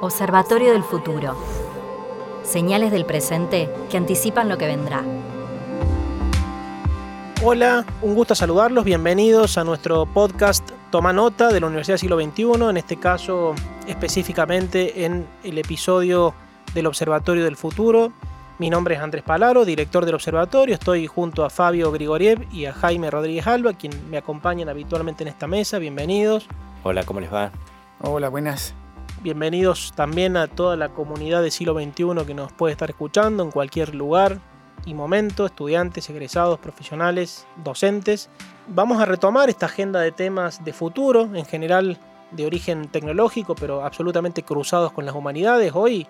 Observatorio del futuro. Señales del presente que anticipan lo que vendrá. Hola, un gusto saludarlos, bienvenidos a nuestro podcast Toma Nota de la Universidad del Siglo XXI, en este caso específicamente en el episodio del Observatorio del Futuro. Mi nombre es Andrés Palaro, director del observatorio. Estoy junto a Fabio Grigoriev y a Jaime Rodríguez Alba, quien me acompañan habitualmente en esta mesa. Bienvenidos. Hola, ¿cómo les va? Hola, buenas. Bienvenidos también a toda la comunidad del siglo XXI que nos puede estar escuchando en cualquier lugar y momento, estudiantes, egresados, profesionales, docentes. Vamos a retomar esta agenda de temas de futuro, en general de origen tecnológico, pero absolutamente cruzados con las humanidades. Hoy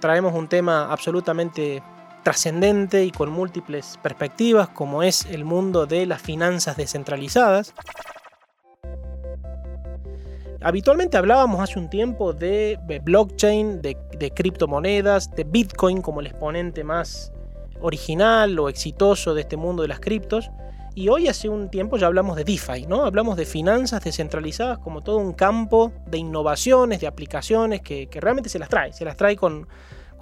traemos un tema absolutamente trascendente y con múltiples perspectivas, como es el mundo de las finanzas descentralizadas. Habitualmente hablábamos hace un tiempo de blockchain, de, criptomonedas, de Bitcoin como el exponente más original o exitoso de este mundo de las criptos. Y hoy hace un tiempo ya hablamos de DeFi, ¿no? Hablamos de finanzas descentralizadas como todo un campo de innovaciones, de aplicaciones que, realmente se las trae, se las trae con,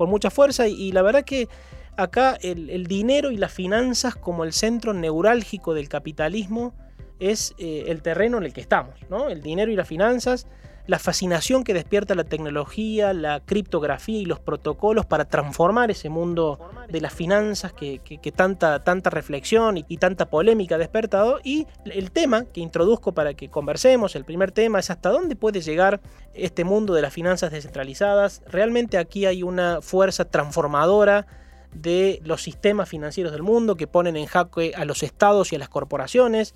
mucha fuerza y, la verdad que acá el, el, dinero y las finanzas como el centro neurálgico del capitalismo es eh, el terreno en el que estamos, ¿no? El dinero y las finanzas, la fascinación que despierta la tecnología, la criptografía y los protocolos para transformar ese mundo de las finanzas que, tanta, tanta reflexión y, tanta polémica ha despertado. Y el tema que introduzco para que conversemos, el primer tema, es hasta dónde puede llegar este mundo de las finanzas descentralizadas. Realmente aquí hay una fuerza transformadora de los sistemas financieros del mundo que ponen en jaque a los estados y a las corporaciones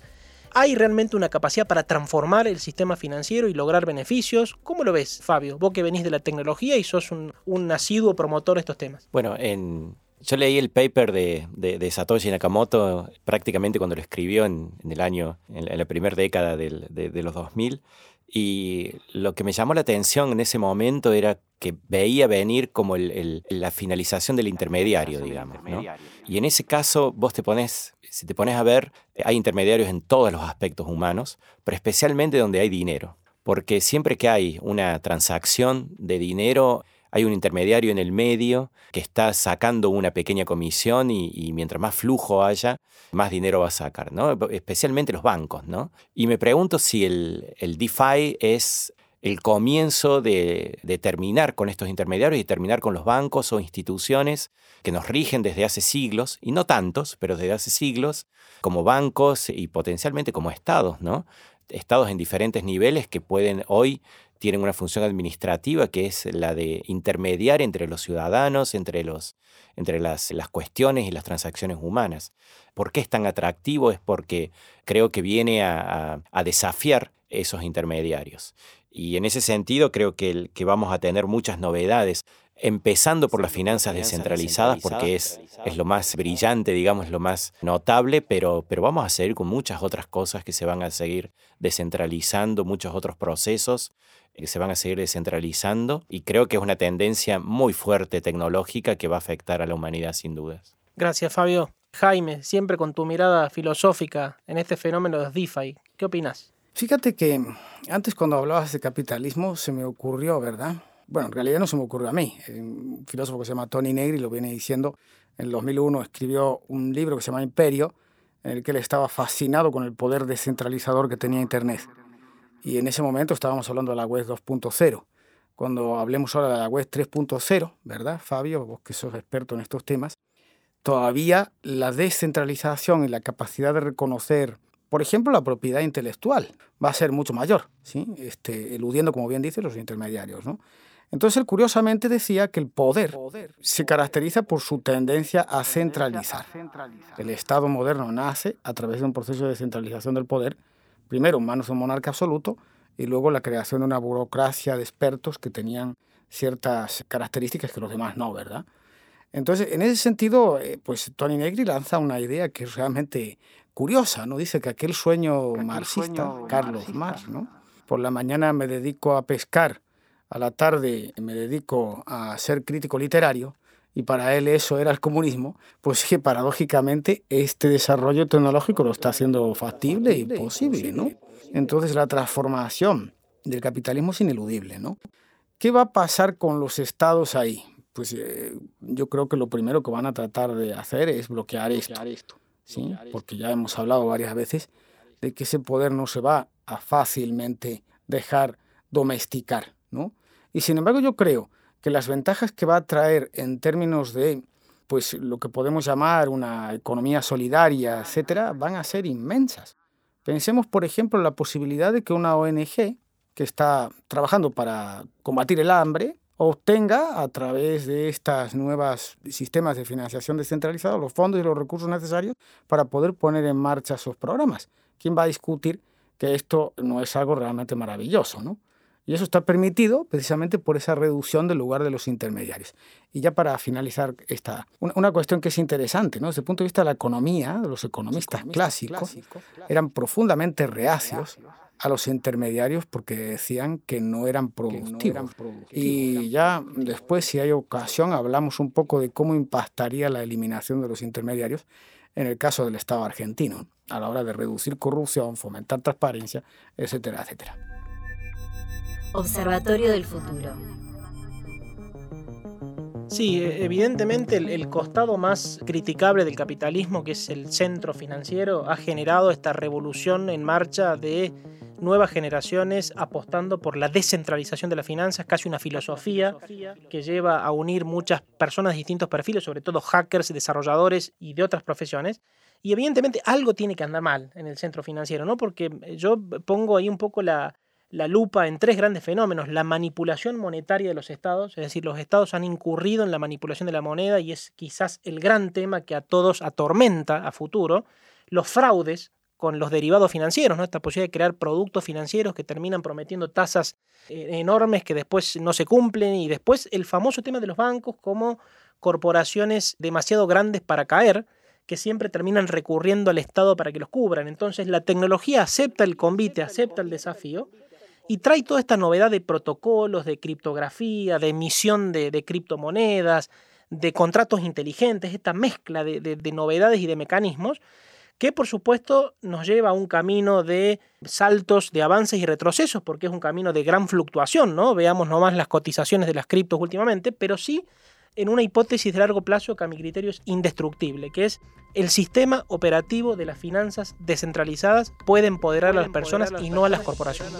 ¿Hay realmente una capacidad para transformar el sistema financiero y lograr beneficios? ¿Cómo lo ves, Fabio? Vos que venís de la tecnología y sos un, un asiduo promotor de estos temas. Bueno, en, yo leí el paper de, de, Satoshi Nakamoto prácticamente cuando lo escribió en, el año, en la, primera década del, de, los 2000. Y lo que me llamó la atención en ese momento era que veía venir como la finalización del intermediario, digamos. ¿no? Y en ese caso vos te pones si te pones a ver, hay intermediarios en todos los aspectos humanos, pero especialmente donde hay dinero. Porque siempre que hay una transacción de dinero, hay un intermediario en el medio que está sacando una pequeña comisión y, mientras más flujo haya, más dinero va a sacar, ¿no? Especialmente los bancos, ¿no? Y me pregunto si el, el DeFi es el comienzo de, terminar con estos intermediarios y terminar con los bancos o instituciones que nos rigen desde hace siglos, y no tantos, pero desde hace siglos, como bancos y potencialmente como estados, ¿no? Estados en diferentes niveles que pueden hoy tienen una función administrativa que es la de intermediar entre los ciudadanos, entre, los, entre las, las cuestiones y las transacciones humanas. ¿Por qué es tan atractivo? Es porque creo que viene a, a desafiar esos intermediarios. Y en ese sentido creo que, que vamos a tener muchas novedades, empezando por las finanzas descentralizadas, porque es, es lo más brillante, digamos, lo más notable, pero, pero vamos a seguir con muchas otras cosas que se van a seguir descentralizando, muchos otros procesos que se van a seguir descentralizando, y creo que es una tendencia muy fuerte tecnológica que va a afectar a la humanidad sin dudas. Gracias, Fabio. Jaime, siempre con tu mirada filosófica en este fenómeno de DeFi, ¿qué opinas? Fíjate que antes cuando hablabas de capitalismo se me ocurrió, ¿verdad? Bueno, en realidad no se me ocurrió a mí. Un filósofo que se llama Tony Negri lo viene diciendo. En el 2001 escribió un libro que se llama Imperio, en el que él estaba fascinado con el poder descentralizador que tenía Internet. Y en ese momento estábamos hablando de la web 2.0. Cuando hablemos ahora de la web 3.0, ¿verdad, Fabio? Vos que sos experto en estos temas, todavía la descentralización y la capacidad de reconocer por ejemplo, la propiedad intelectual va a ser mucho mayor, ¿sí? este, eludiendo, como bien dice, los intermediarios. ¿no? Entonces, él curiosamente decía que el poder se caracteriza por su tendencia a centralizar. El Estado moderno nace a través de un proceso de centralización del poder, primero en manos de un monarca absoluto y luego la creación de una burocracia de expertos que tenían ciertas características que los demás no, ¿verdad? Entonces, en ese sentido, eh, pues Tony Negri lanza una idea que es realmente curiosa, ¿no? Dice que aquel sueño marxista, Carlos Marx, ¿no? Por la mañana me dedico a pescar, a la tarde me dedico a ser crítico literario, y para él eso era el comunismo, pues que paradójicamente este desarrollo tecnológico lo está haciendo factible y posible, ¿no? Entonces la transformación del capitalismo es ineludible, ¿no? ¿Qué va a pasar con los estados ahí? Pues eh, yo creo que lo primero que van a tratar de hacer es bloquear esto, ¿sí? porque ya hemos hablado varias veces de que ese poder no se va a fácilmente dejar domesticar. ¿No? Y sin embargo yo creo que las ventajas que va a traer en términos de pues lo que podemos llamar una economía solidaria, etcétera, van a ser inmensas. Pensemos, por ejemplo, en la posibilidad de que una ONG que está trabajando para combatir el hambre obtenga a través de estos nuevos sistemas de financiación descentralizados los fondos y los recursos necesarios para poder poner en marcha esos programas. ¿Quién va a discutir que esto no es algo realmente maravilloso? ¿no? Y eso está permitido precisamente por esa reducción del lugar de los intermediarios. Y ya para finalizar esta, una, cuestión que es interesante, ¿no? desde el punto de vista de la economía, los economistas, clásicos, eran profundamente reacios a los intermediarios porque decían que no eran productivos. Y ya después, si hay ocasión, hablamos un poco de cómo impactaría la eliminación de los intermediarios en el caso del Estado argentino, a la hora de reducir corrupción, fomentar transparencia, etcétera, etcétera. Observatorio del Futuro. Sí, e, evidentemente el, costado más criticable del capitalismo, que es el centro financiero, ha generado esta revolución en marcha de nuevas generaciones apostando por la descentralización de las finanzas, casi una filosofía que lleva a unir muchas personas de distintos perfiles, sobre todo hackers, desarrolladores y de otras profesiones. Y evidentemente algo tiene que andar mal en el centro financiero, ¿no? Porque yo pongo ahí un poco la, la lupa en tres grandes fenómenos. La manipulación monetaria de los estados, es decir, los estados han incurrido en la manipulación de la moneda y es quizás el gran tema que a todos atormenta a futuro. Los fraudes con los derivados financieros, ¿no? esta posibilidad de crear productos financieros que terminan prometiendo tasas eh, enormes que después no se cumplen y después el famoso tema de los bancos como corporaciones demasiado grandes para caer, que siempre terminan recurriendo al Estado para que los cubran. Entonces la tecnología acepta el convite, acepta el desafío y trae toda esta novedad de protocolos, de criptografía, de emisión de, criptomonedas, de contratos inteligentes, esta mezcla de, novedades y de mecanismos que por supuesto nos lleva a un camino de saltos, de avances y retrocesos, porque es un camino de gran fluctuación, ¿no? Veamos nomás las cotizaciones de las criptos últimamente, pero sí en una hipótesis de largo plazo que a mi criterio es indestructible, que es el sistema operativo de las finanzas descentralizadas puede empoderar a las personas y no a las corporaciones.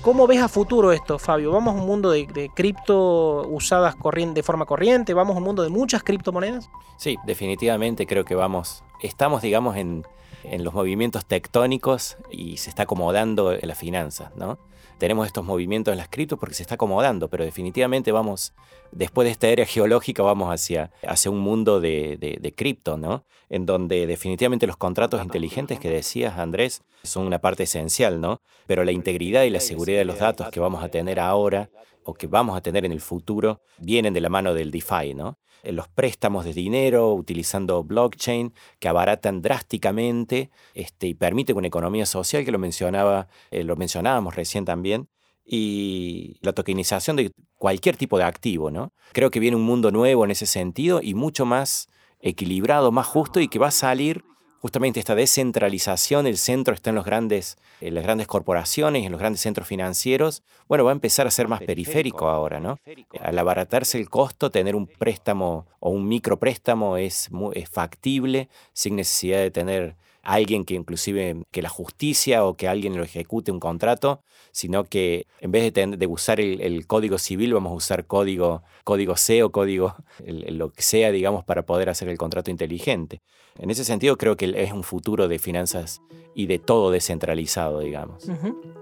¿Cómo ves a futuro esto, Fabio? ¿Vamos a un mundo de, cripto usadas de forma corriente? ¿Vamos a un mundo de muchas criptomonedas? Sí, definitivamente creo que vamos. Estamos, digamos, en, en los movimientos tectónicos y se está acomodando la finanza, ¿no? Tenemos estos movimientos en las criptos porque se está acomodando, pero definitivamente vamos, después de esta era geológica, vamos hacia, hacia un mundo de, de, cripto, ¿no? En donde definitivamente los contratos inteligentes que decías, Andrés, son una parte esencial, ¿no? Pero la integridad y la seguridad de los datos que vamos a tener ahora o que vamos a tener en el futuro vienen de la mano del DeFi, ¿no? Los préstamos de dinero utilizando blockchain que abaratan drásticamente este, y permiten una economía social que lo mencionaba, eh, lo mencionábamos recién también, y la tokenización de cualquier tipo de activo, ¿no? Creo que viene un mundo nuevo en ese sentido y mucho más equilibrado, más justo y que va a salir justamente esta descentralización, el centro está en, los grandes, en las grandes corporaciones, en los grandes centros financieros, bueno, va a empezar a ser más periférico ahora, ¿no? Al abaratarse el costo, tener un préstamo o un micropréstamo es, es factible sin necesidad de tener alguien que inclusive que la justicia o que alguien lo ejecute un contrato, sino que en vez de, de usar el, código civil vamos a usar código, código C o código lo que sea, digamos, para poder hacer el contrato inteligente. En ese sentido creo que es un futuro de finanzas y de todo descentralizado, digamos.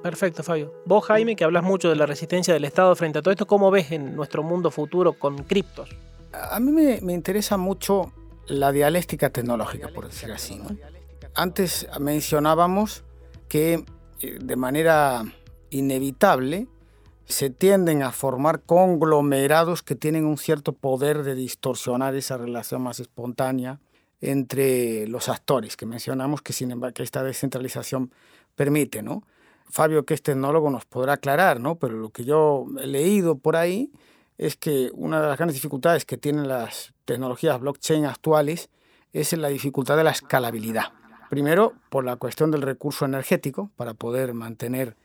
Perfecto, Fabio. Vos, Jaime, que hablas mucho de la resistencia del Estado frente a todo esto, ¿cómo ves en nuestro mundo futuro con criptos? A mí me, me interesa mucho la dialéctica tecnológica, por decir así. ¿no? Antes mencionábamos que eh, de manera inevitable se tienden a formar conglomerados que tienen un cierto poder de distorsionar esa relación más espontánea entre los actores que mencionamos que sin embargo esta descentralización permite, ¿no? Fabio, que es tecnólogo, nos podrá aclarar, ¿no? Pero lo que yo he leído por ahí es que una de las grandes dificultades que tienen las tecnologías blockchain actuales es la dificultad de la escalabilidad. Primero, por la cuestión del recurso energético, para poder mantener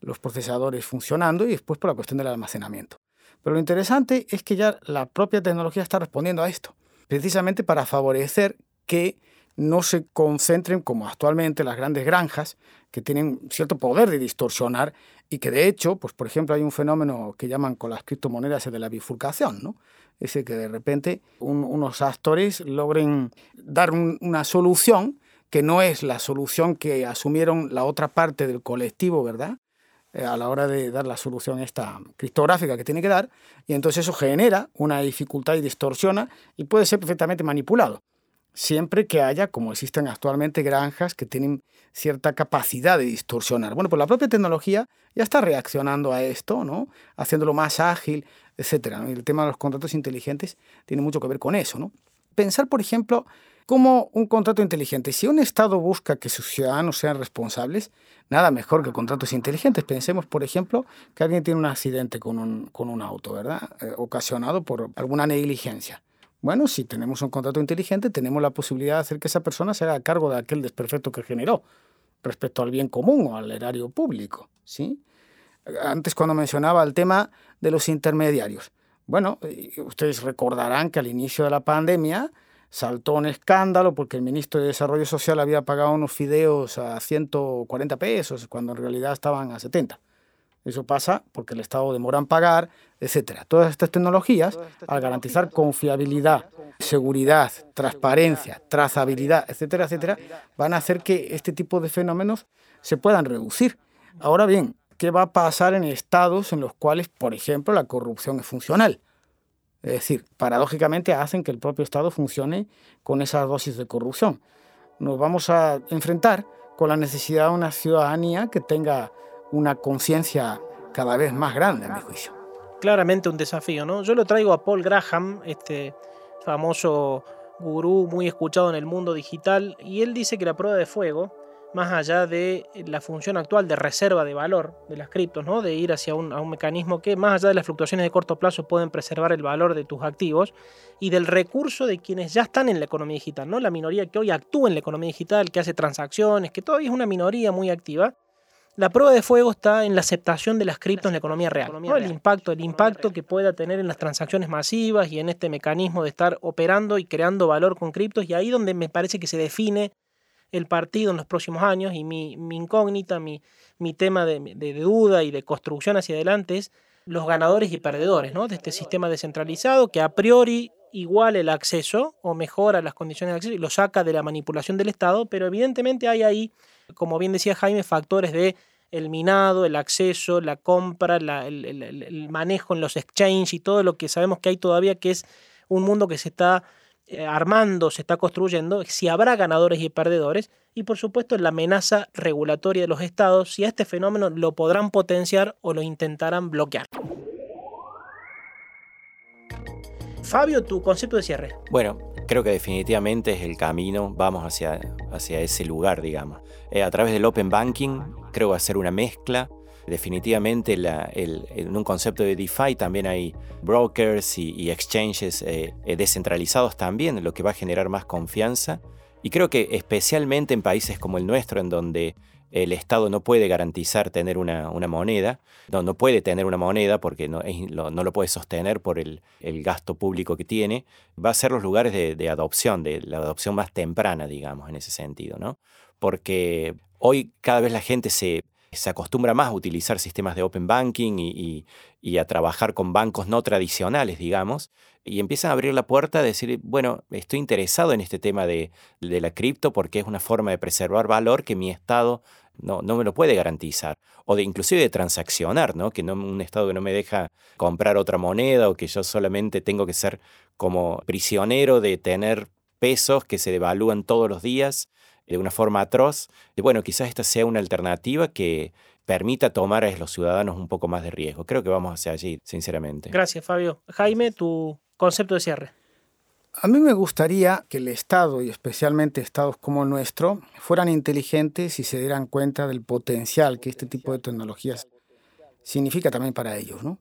los procesadores funcionando y después por la cuestión del almacenamiento. Pero lo interesante es que ya la propia tecnología está respondiendo a esto, precisamente para favorecer que no se concentren como actualmente las grandes granjas, que tienen cierto poder de distorsionar y que de hecho, pues por ejemplo, hay un fenómeno que llaman con las criptomonedas el de la bifurcación, ¿no? Ese que de repente unos actores logren dar una solución que no es la solución que asumieron la otra parte del colectivo, ¿verdad? Eh, a la hora de dar la solución esta criptográfica que tiene que dar, y entonces eso genera una dificultad y distorsiona y puede ser perfectamente manipulado siempre que haya, como existen actualmente, granjas que tienen cierta capacidad de distorsionar. Bueno, pues la propia tecnología ya está reaccionando a esto, ¿no? Haciéndolo más ágil, etc. El tema de los contratos inteligentes tiene mucho que ver con eso, ¿no? Pensar, por ejemplo, cómo un contrato inteligente, si un Estado busca que sus ciudadanos sean responsables, nada mejor que contratos inteligentes. Pensemos, por ejemplo, que alguien tiene un accidente con un, con un auto, ¿verdad? Eh, ocasionado por alguna negligencia. Bueno, si tenemos un contrato inteligente, tenemos la posibilidad de hacer que esa persona se haga cargo de aquel desperfecto que generó respecto al bien común o al erario público. ¿sí? Antes cuando mencionaba el tema de los intermediarios. Bueno, ustedes recordarán que al inicio de la pandemia saltó un escándalo porque el ministro de Desarrollo Social había pagado unos fideos a 140 pesos cuando en realidad estaban a 70. Eso pasa porque el Estado demora en pagar, etc. Todas estas tecnologías, al garantizar confiabilidad, seguridad, transparencia, trazabilidad, etcétera, etcétera, van a hacer que este tipo de fenómenos se puedan reducir. Ahora bien, ¿qué va a pasar en estados en los cuales, por ejemplo, la corrupción es funcional? Es decir, paradójicamente hacen que el propio Estado funcione con esa dosis de corrupción. Nos vamos a enfrentar con la necesidad de una ciudadanía que tenga una conciencia cada vez más grande, a mi juicio. Claramente un desafío, ¿no? Yo lo traigo a Paul Graham, este famoso gurú muy escuchado en el mundo digital, y él dice que la prueba de fuego, más allá de la función actual de reserva de valor de las criptos, ¿no? de ir hacia un, mecanismo que, más allá de las fluctuaciones de corto plazo, pueden preservar el valor de tus activos, y del recurso de quienes ya están en la economía digital, ¿no? la minoría que hoy actúa en la economía digital, que hace transacciones, que todavía es una minoría muy activa, la prueba de fuego está en la aceptación de las criptos en la economía real. El impacto, el impacto que pueda tener en las transacciones masivas y en este mecanismo de estar operando y creando valor con criptos. Y ahí donde me parece que se define el partido en los próximos años y mi, incógnita, mi, mi tema de, duda y de construcción hacia adelante es los ganadores y perdedores ¿no? de este sistema descentralizado que a priori iguala el acceso o mejora las condiciones de acceso y lo saca de la manipulación del Estado, pero evidentemente hay ahí como bien decía Jaime, factores de el minado, el acceso, la compra, el, manejo en los exchanges y todo lo que sabemos que hay todavía, que es un mundo que se está armando, se está construyendo, si habrá ganadores y perdedores, y por supuesto la amenaza regulatoria de los estados, si a este fenómeno lo podrán potenciar o lo intentarán bloquear. Fabio, tu concepto de cierre. Bueno, creo que definitivamente es el camino, vamos hacia, hacia ese lugar, digamos. Eh, a través del Open Banking, creo que va a ser una mezcla. Definitivamente en un concepto de DeFi también hay brokers y, exchanges eh, eh, descentralizados también, lo que va a generar más confianza. Y creo que especialmente en países como el nuestro, en donde el Estado no puede garantizar tener una, moneda, no, no, puede tener una moneda porque no, lo puede sostener por el, gasto público que tiene, va a ser los lugares de, adopción, de la adopción más temprana, digamos, en ese sentido, ¿no? Porque hoy cada vez la gente se, se acostumbra más a utilizar sistemas de open banking y, a trabajar con bancos no tradicionales, digamos, y empiezan a abrir la puerta a decir, bueno, estoy interesado en este tema de, la cripto porque es una forma de preservar valor que mi Estado no, me lo puede garantizar. O de inclusive de transaccionar, ¿no? Que no, un Estado que no me deja comprar otra moneda o que yo solamente tengo que ser como prisionero de tener pesos que se devalúan todos los días de una forma atroz. Y bueno, quizás esta sea una alternativa que permita tomar a los ciudadanos un poco más de riesgo. Creo que vamos hacia allí, sinceramente. Gracias, Fabio. Jaime, tu concepto de cierre. A mí me gustaría que el Estado, y especialmente estados como el nuestro, fueran inteligentes y se dieran cuenta del potencial que este tipo de tecnologías significa también para ellos. ¿no?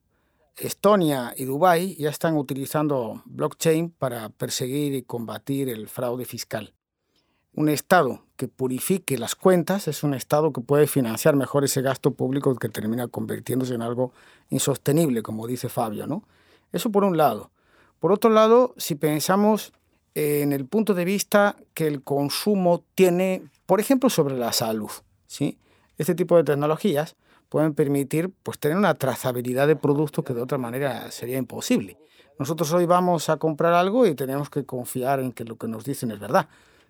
Estonia y Dubái ya están utilizando blockchain para perseguir y combatir el fraude fiscal. Un Estado que purifique las cuentas es un Estado que puede financiar mejor ese gasto público que termina convirtiéndose en algo insostenible, como dice Fabio. ¿no? Eso por un lado. Por otro lado, si pensamos en el punto de vista que el consumo tiene, por ejemplo, sobre la salud, ¿sí? este tipo de tecnologías pueden permitir pues, tener una trazabilidad de productos que de otra manera sería imposible. Nosotros hoy vamos a comprar algo y tenemos que confiar en que lo que nos dicen es verdad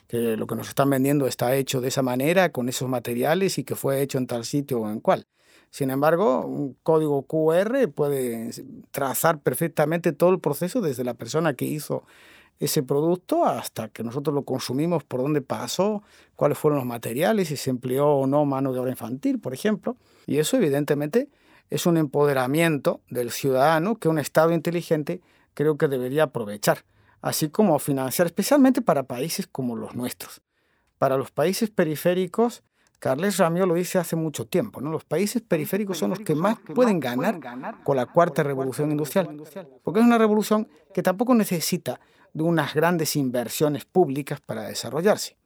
que lo que nos están vendiendo está hecho de esa manera, con esos materiales y que fue hecho en tal sitio o en cual. Sin embargo, un código QR puede trazar perfectamente todo el proceso desde la persona que hizo ese producto hasta que nosotros lo consumimos, por dónde pasó, cuáles fueron los materiales, si se empleó o no mano de obra infantil, por ejemplo. Y eso evidentemente es un empoderamiento del ciudadano que un Estado inteligente creo que debería aprovechar así como financiar especialmente para países como los nuestros. Para los países periféricos, Carles Ramio lo dice hace mucho tiempo, ¿no? Los países periféricos son los que más pueden ganar con la cuarta revolución industrial, porque es una revolución que tampoco necesita de unas grandes inversiones públicas para desarrollarse,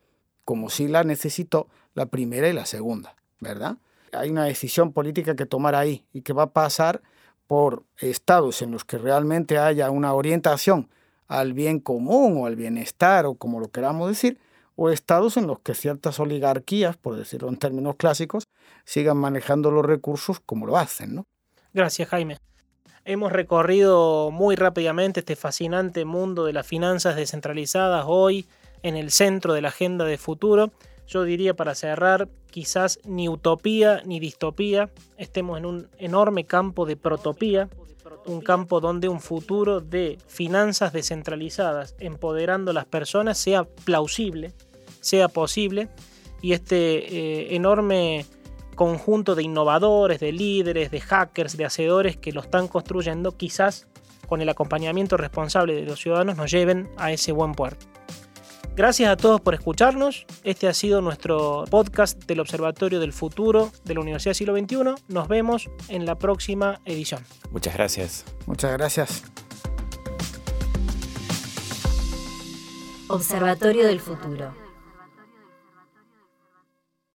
como si la necesitó la primera y la segunda, ¿verdad? Hay una decisión política que tomar ahí y que va a pasar por estados en los que realmente haya una orientación al bien común o al bienestar o como lo queramos decir, o estados en los que ciertas oligarquías, por decirlo en términos clásicos, sigan manejando los recursos como lo hacen. ¿no? Gracias, Jaime. Hemos recorrido muy rápidamente este fascinante mundo de las finanzas descentralizadas hoy en el centro de la agenda de futuro. Yo diría para cerrar, quizás ni utopía ni distopía, estemos en un enorme campo de protopía, un campo donde un futuro de finanzas descentralizadas empoderando a las personas sea plausible, sea posible y este eh, enorme conjunto de innovadores, de líderes, de hackers, de hacedores que lo están construyendo, quizás con el acompañamiento responsable de los ciudadanos nos lleven a ese buen puerto. Gracias a todos por escucharnos. Este ha sido nuestro podcast del Observatorio del Futuro de la Universidad Siglo XXI. Nos vemos en la próxima edición. Muchas gracias. Muchas gracias. Observatorio del Futuro.